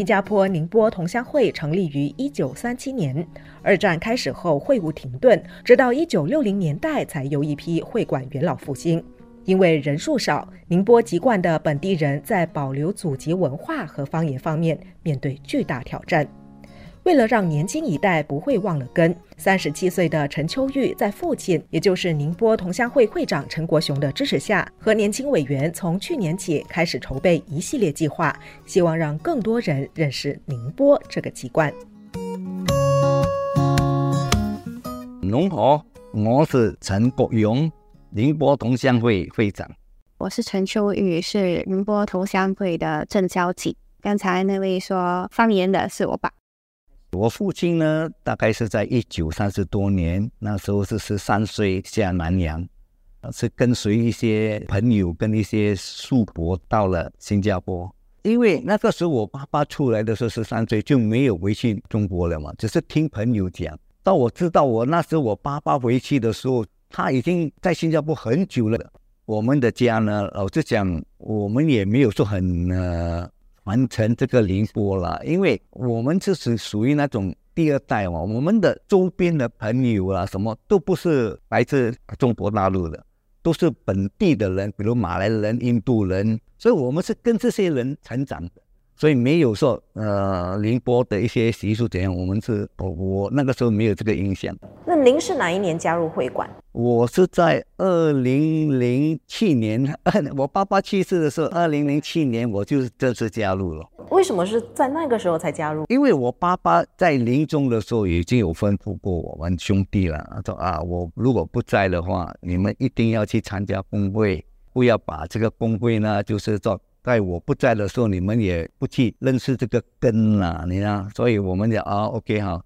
新加坡宁波同乡会成立于一九三七年，二战开始后会务停顿，直到一九六零年代才有一批会馆元老复兴。因为人数少，宁波籍贯的本地人在保留祖籍文化和方言方面面对巨大挑战。为了让年轻一代不会忘了根，三十七岁的陈秋玉在父亲，也就是宁波同乡会会长陈国雄的支持下，和年轻委员从去年起开始筹备一系列计划，希望让更多人认识宁波这个籍贯。侬好，我是陈国勇，宁波同乡会会长。我是陈秋玉，是宁波同乡会的正交际。刚才那位说方言的是我爸。我父亲呢，大概是在一九三十多年，那时候是十三岁下南洋，是跟随一些朋友跟一些叔伯到了新加坡。因为那个时候我爸爸出来的时候十三岁就没有回去中国了嘛，只是听朋友讲。到我知道我那时候我爸爸回去的时候，他已经在新加坡很久了。我们的家呢，老实讲，我们也没有说很呃。完成这个宁波了，因为我们就是属于那种第二代嘛，我们的周边的朋友啊，什么都不是来自中国大陆的，都是本地的人，比如马来人、印度人，所以我们是跟这些人成长的。所以没有说呃宁波的一些习俗怎样，我们是我我那个时候没有这个印象。那您是哪一年加入会馆？我是在二零零七年，我爸爸去世的时候，二零零七年我就是正式加入了。为什么是在那个时候才加入？因为我爸爸在临终的时候已经有吩咐过我们兄弟了，他说啊，我如果不在的话，你们一定要去参加工会，不要把这个工会呢，就是做。在我不在的时候，你们也不去认识这个根了，你看，所以我们讲啊，OK 哈。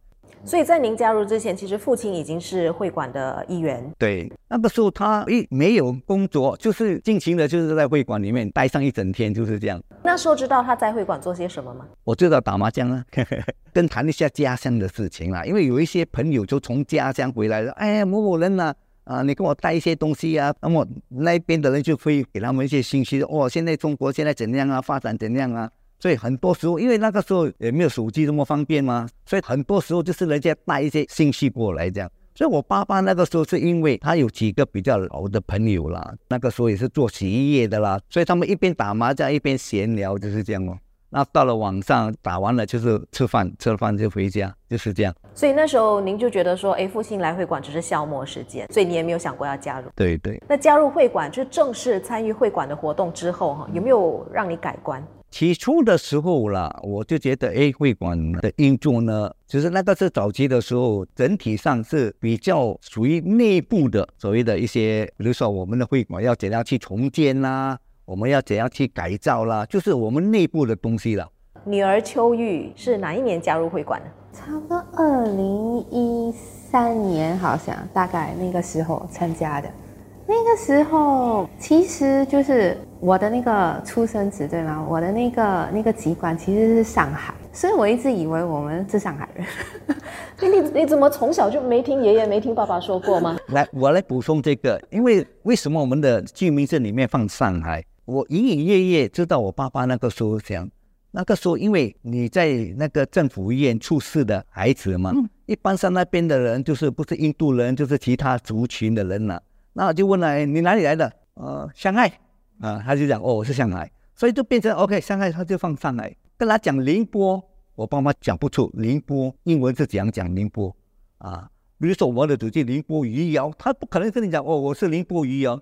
所以在您加入之前，其实父亲已经是会馆的一员。对，那个时候他一没有工作，就是尽情的，就是在会馆里面待上一整天，就是这样。那时候知道他在会馆做些什么吗？我知道打麻将啊，跟谈一下家乡的事情啦。因为有一些朋友就从家乡回来了，哎，某某人呐。啊，啊你给我带一些东西啊，那么那边的人就会给他们一些信息，哦，现在中国现在怎样啊，发展怎样啊？所以很多时候，因为那个时候也没有手机这么方便嘛，所以很多时候就是人家带一些信息过来这样。所以我爸爸那个时候是因为他有几个比较老的朋友啦，那个时候也是做洗衣业的啦，所以他们一边打麻将一边闲聊，就是这样哦。那到了晚上打完了就是吃饭，吃了饭就回家，就是这样。所以那时候您就觉得说，哎，复兴来会馆只是消磨时间，所以你也没有想过要加入。对对。那加入会馆，就正式参与会馆的活动之后，哈，有没有让你改观？起初的时候啦，我就觉得，哎，会馆的运作呢，就是那个是早期的时候，整体上是比较属于内部的，所谓的一些，比如说我们的会馆要怎样去重建啦。我们要怎样去改造啦？就是我们内部的东西了。女儿秋玉是哪一年加入会馆的？差不多二零一三年，好像大概那个时候参加的。那个时候其实就是我的那个出生纸对吗？我的那个那个籍贯其实是上海，所以我一直以为我们是上海人。你你怎么从小就没听爷爷没听爸爸说过吗？来，我来补充这个，因为为什么我们的居民证里面放上海？我隐隐约约知道，我爸爸那个时候想，那个时候因为你在那个政府医院出事的孩子嘛，一般上那边的人就是不是印度人，就是其他族群的人了。那我就问了，你哪里来的？呃，上海。啊，他就讲，哦，我是上海，所以就变成 OK，上海他就放上海。跟他讲宁波，我爸妈讲不出宁波英文是怎样讲宁波啊？比如说我的祖籍宁波余姚，他不可能跟你讲，哦，我是宁波余姚。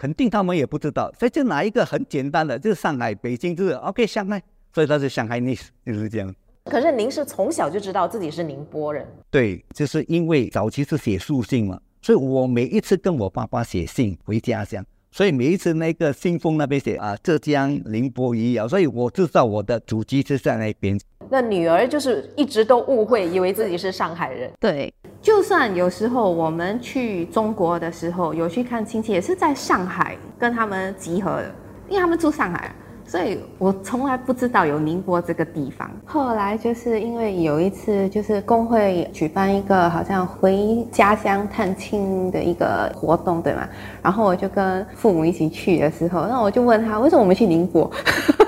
肯定他们也不知道，所以就拿一个很简单的，就是上海、北京，就是 OK 上海，所以他是上海 n e 就是这样。可是您是从小就知道自己是宁波人？对，就是因为早期是写书信嘛，所以我每一次跟我爸爸写信回家乡，所以每一次那个信封那边写啊浙江宁波余姚，所以我知道我的祖籍是在那边。那女儿就是一直都误会，以为自己是上海人。对。就算有时候我们去中国的时候，有去看亲戚，也是在上海跟他们集合的，因为他们住上海，所以我从来不知道有宁波这个地方。后来就是因为有一次，就是工会举办一个好像回家乡探亲的一个活动，对吗？然后我就跟父母一起去的时候，那我就问他为什么我们去宁波。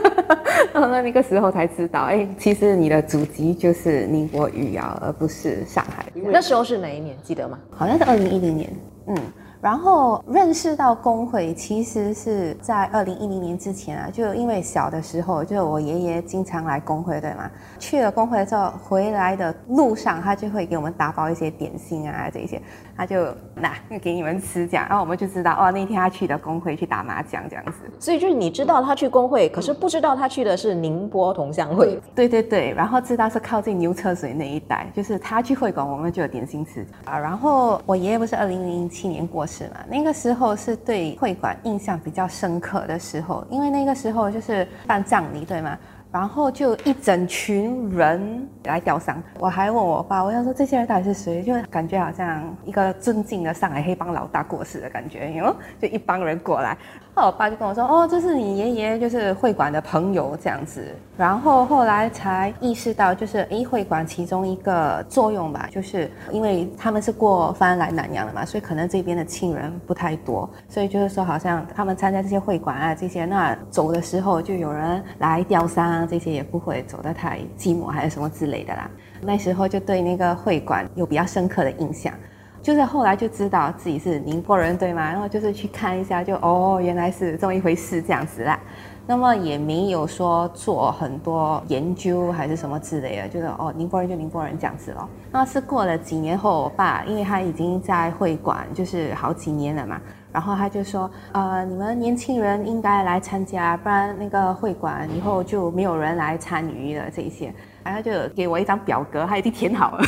然后那个时候才知道，哎，其实你的祖籍就是宁波余姚，而不是上海。那时候是哪一年？记得吗？好像是二零一零年。嗯。然后认识到工会，其实是在二零一零年之前啊，就因为小的时候，就我爷爷经常来工会，对吗？去了工会之后，回来的路上，他就会给我们打包一些点心啊，这些，他就拿给你们吃，这样，然后我们就知道，哦，那天他去的工会去打麻将，这样子。所以就是你知道他去工会，可是不知道他去的是宁波同乡会。对对对，然后知道是靠近牛车水那一带，就是他去会馆，我们就有点心吃啊。然后我爷爷不是二零零七年过世是嘛，那个时候是对会馆印象比较深刻的时候，因为那个时候就是办葬礼，对吗？然后就一整群人来吊丧，我还问我爸，我想说这些人到底是谁？就感觉好像一个尊敬的上海黑帮老大过世的感觉，哟，就一帮人过来。然后我爸就跟我说：“哦，这是你爷爷，就是会馆的朋友这样子。”然后后来才意识到，就是诶，会馆其中一个作用吧，就是因为他们是过番来南洋的嘛，所以可能这边的亲人不太多，所以就是说，好像他们参加这些会馆啊，这些那走的时候就有人来吊丧，这些也不会走得太寂寞，还是什么之类的啦。那时候就对那个会馆有比较深刻的印象。就是后来就知道自己是宁波人，对吗？然后就是去看一下，就哦，原来是这么一回事，这样子啦。那么也没有说做很多研究还是什么之类的，就是哦，宁波人就宁波人这样子咯。那是过了几年后，我爸因为他已经在会馆就是好几年了嘛，然后他就说，呃，你们年轻人应该来参加，不然那个会馆以后就没有人来参与了这一些。然后就给我一张表格，他已经填好了。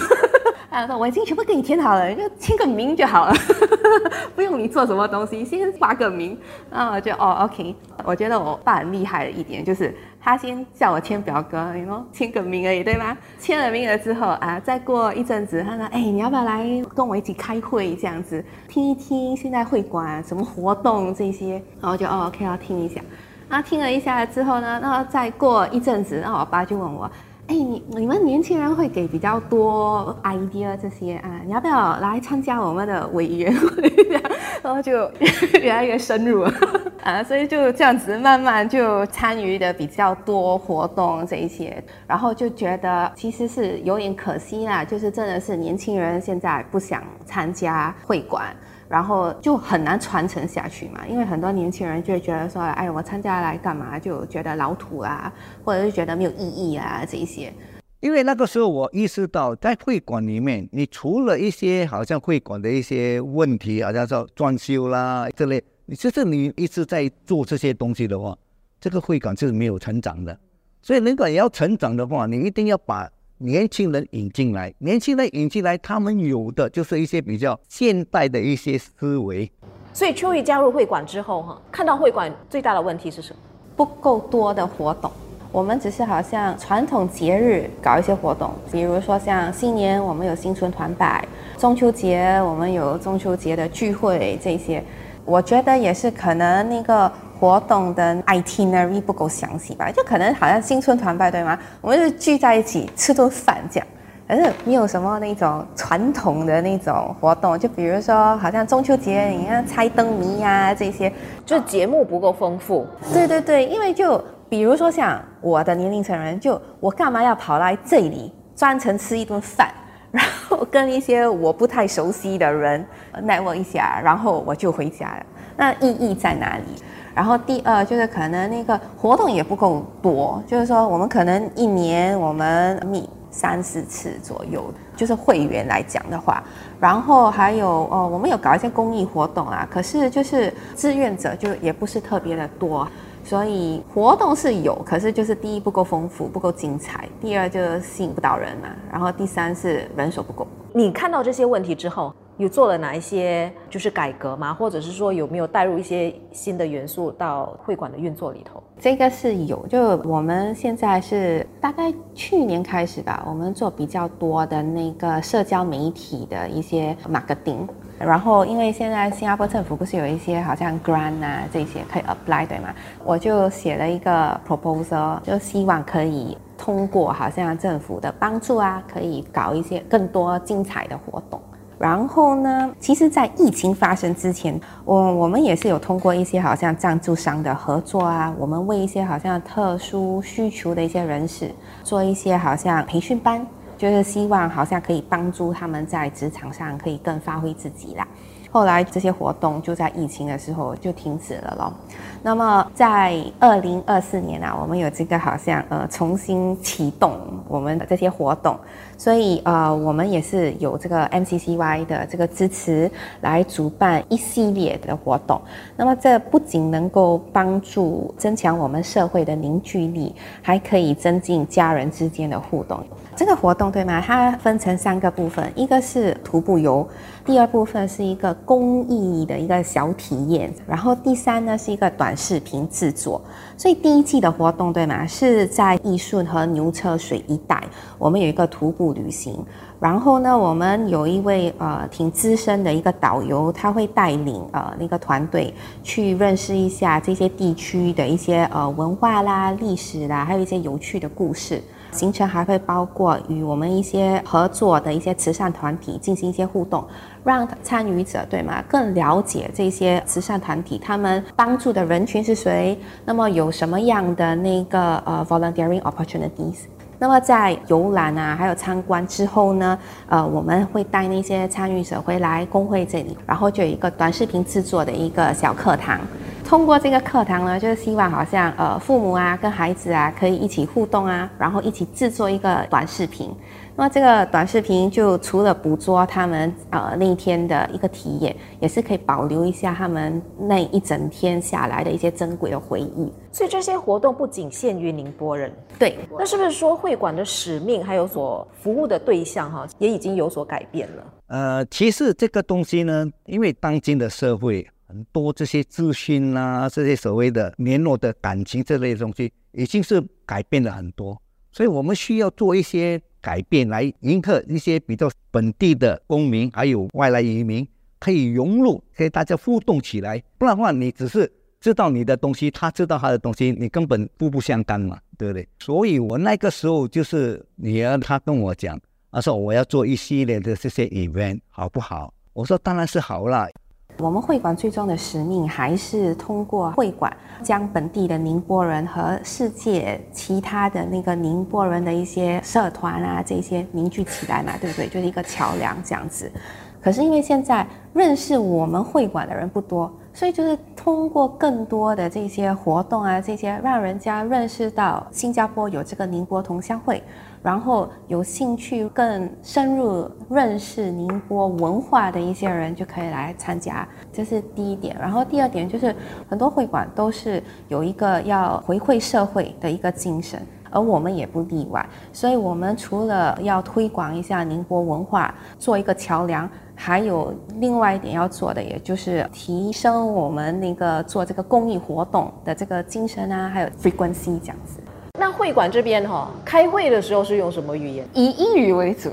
他说：“我已经全部给你填好了，就签个名就好了，不用你做什么东西，先发个名。”然后我就哦，OK。我觉得我爸很厉害的一点就是，他先叫我签表格，你说签个名而已，对吗？签了名了之后啊，再过一阵子，他说：“哎，你要不要来跟我一起开会？这样子听一听现在会馆什么活动这些。”然后就哦，OK，要听一下。然后听了一下之后呢，然后再过一阵子，然后我爸就问我。哎，你你们年轻人会给比较多 idea 这些啊？你要不要来参加我们的委员会？然后就 越来越深入啊，所以就这样子慢慢就参与的比较多活动这一些，然后就觉得其实是有点可惜啦，就是真的是年轻人现在不想参加会馆。然后就很难传承下去嘛，因为很多年轻人就会觉得说，哎，我参加来干嘛？就觉得老土啊，或者是觉得没有意义啊，这一些。因为那个时候我意识到，在会馆里面，你除了一些好像会馆的一些问题，好像说装修啦这类，你其实你一直在做这些东西的话，这个会馆就是没有成长的。所以如果你要成长的话，你一定要把。年轻人引进来，年轻人引进来，他们有的就是一些比较现代的一些思维。所以秋雨加入会馆之后，哈，看到会馆最大的问题是什么？不够多的活动。我们只是好像传统节日搞一些活动，比如说像新年我们有新春团拜，中秋节我们有中秋节的聚会这些。我觉得也是可能那个。活动的 itinerary 不够详细吧？就可能好像新春团拜对吗？我们就聚在一起吃顿饭这样，可是没有什么那种传统的那种活动。就比如说，好像中秋节你看猜灯谜呀这些，就节目不够丰富。对对对，因为就比如说像我的年龄层人，就我干嘛要跑来这里专程吃一顿饭，然后跟一些我不太熟悉的人奈问一下，然后我就回家了。那意义在哪里？然后第二就是可能那个活动也不够多，就是说我们可能一年我们密三四次左右，就是会员来讲的话，然后还有哦，我们有搞一些公益活动啊，可是就是志愿者就也不是特别的多，所以活动是有，可是就是第一不够丰富，不够精彩，第二就吸引不到人嘛，然后第三是人手不够。你看到这些问题之后。有做了哪一些就是改革吗？或者是说有没有带入一些新的元素到会馆的运作里头？这个是有，就我们现在是大概去年开始吧，我们做比较多的那个社交媒体的一些 marketing。然后因为现在新加坡政府不是有一些好像 grant 啊这些可以 apply 对吗？我就写了一个 proposal，就希望可以通过好像政府的帮助啊，可以搞一些更多精彩的活动。然后呢，其实，在疫情发生之前，我我们也是有通过一些好像赞助商的合作啊，我们为一些好像特殊需求的一些人士做一些好像培训班，就是希望好像可以帮助他们在职场上可以更发挥自己啦。后来这些活动就在疫情的时候就停止了咯。那么在二零二四年啊，我们有这个好像呃重新启动我们的这些活动，所以呃我们也是有这个 MCCY 的这个支持来主办一系列的活动。那么这不仅能够帮助增强我们社会的凝聚力，还可以增进家人之间的互动。这个活动对吗？它分成三个部分，一个是徒步游，第二部分是一个公益的一个小体验，然后第三呢是一个短视频制作。所以第一季的活动对吗？是在义顺和牛车水一带，我们有一个徒步旅行。然后呢，我们有一位呃挺资深的一个导游，他会带领呃那个团队去认识一下这些地区的一些呃文化啦、历史啦，还有一些有趣的故事。行程还会包括与我们一些合作的一些慈善团体进行一些互动，让参与者对吗更了解这些慈善团体他们帮助的人群是谁，那么有什么样的那个呃 volunteering opportunities。那么在游览啊，还有参观之后呢，呃，我们会带那些参与者回来工会这里，然后就有一个短视频制作的一个小课堂。通过这个课堂呢，就是希望好像呃父母啊跟孩子啊可以一起互动啊，然后一起制作一个短视频。那么这个短视频就除了捕捉他们呃那一天的一个体验，也是可以保留一下他们那一整天下来的一些珍贵的回忆。所以这些活动不仅限于宁波人，对。那是不是说会馆的使命还有所服务的对象哈，也已经有所改变了？呃，其实这个东西呢，因为当今的社会很多这些资讯啊，这些所谓的联络的感情这类东西，已经是改变了很多，所以我们需要做一些。改变来迎合一些比较本地的公民，还有外来移民，可以融入，可以大家互动起来。不然的话，你只是知道你的东西，他知道他的东西，你根本互不相干嘛，对不对？所以我那个时候就是女儿，她跟我讲，她说我要做一系列的这些 event，好不好？我说当然是好了。我们会馆最终的使命还是通过会馆，将本地的宁波人和世界其他的那个宁波人的一些社团啊，这些凝聚起来嘛，对不对？就是一个桥梁这样子。可是因为现在认识我们会馆的人不多，所以就是通过更多的这些活动啊，这些让人家认识到新加坡有这个宁波同乡会。然后有兴趣更深入认识宁波文化的一些人就可以来参加，这是第一点。然后第二点就是很多会馆都是有一个要回馈社会的一个精神，而我们也不例外。所以，我们除了要推广一下宁波文化，做一个桥梁，还有另外一点要做的，也就是提升我们那个做这个公益活动的这个精神啊，还有 frequency 这样子。那会馆这边哈，开会的时候是用什么语言？以英语为主。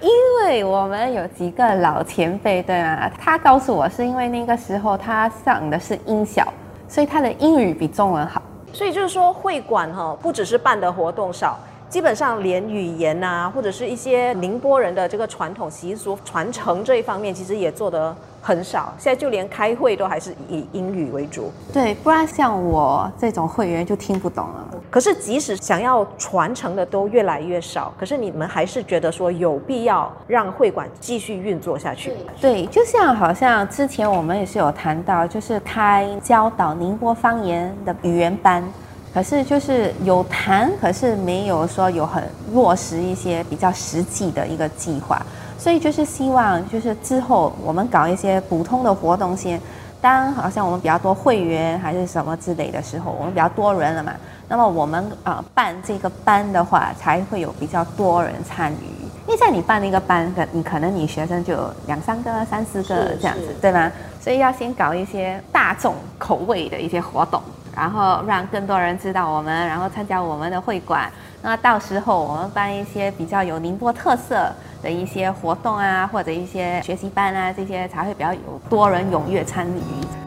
因为我们有几个老前辈，对吗？他告诉我，是因为那个时候他上的是音小，所以他的英语比中文好。所以就是说，会馆哈，不只是办的活动少。基本上连语言呐，或者是一些宁波人的这个传统习俗传承这一方面，其实也做得很少。现在就连开会都还是以英语为主。对，不然像我这种会员就听不懂了。可是即使想要传承的都越来越少，可是你们还是觉得说有必要让会馆继续运作下去。对，就像好像之前我们也是有谈到，就是开教导宁波方言的语言班。可是就是有谈，可是没有说有很落实一些比较实际的一个计划，所以就是希望就是之后我们搞一些普通的活动先，当好像我们比较多会员还是什么之类的时候，我们比较多人了嘛，那么我们啊办这个班的话，才会有比较多人参与。因为在你办那个班，可你可能你学生就两三个、三四个这样子，对吗？所以要先搞一些大众口味的一些活动。然后让更多人知道我们，然后参加我们的会馆。那到时候我们办一些比较有宁波特色的一些活动啊，或者一些学习班啊，这些才会比较有多人踊跃参与。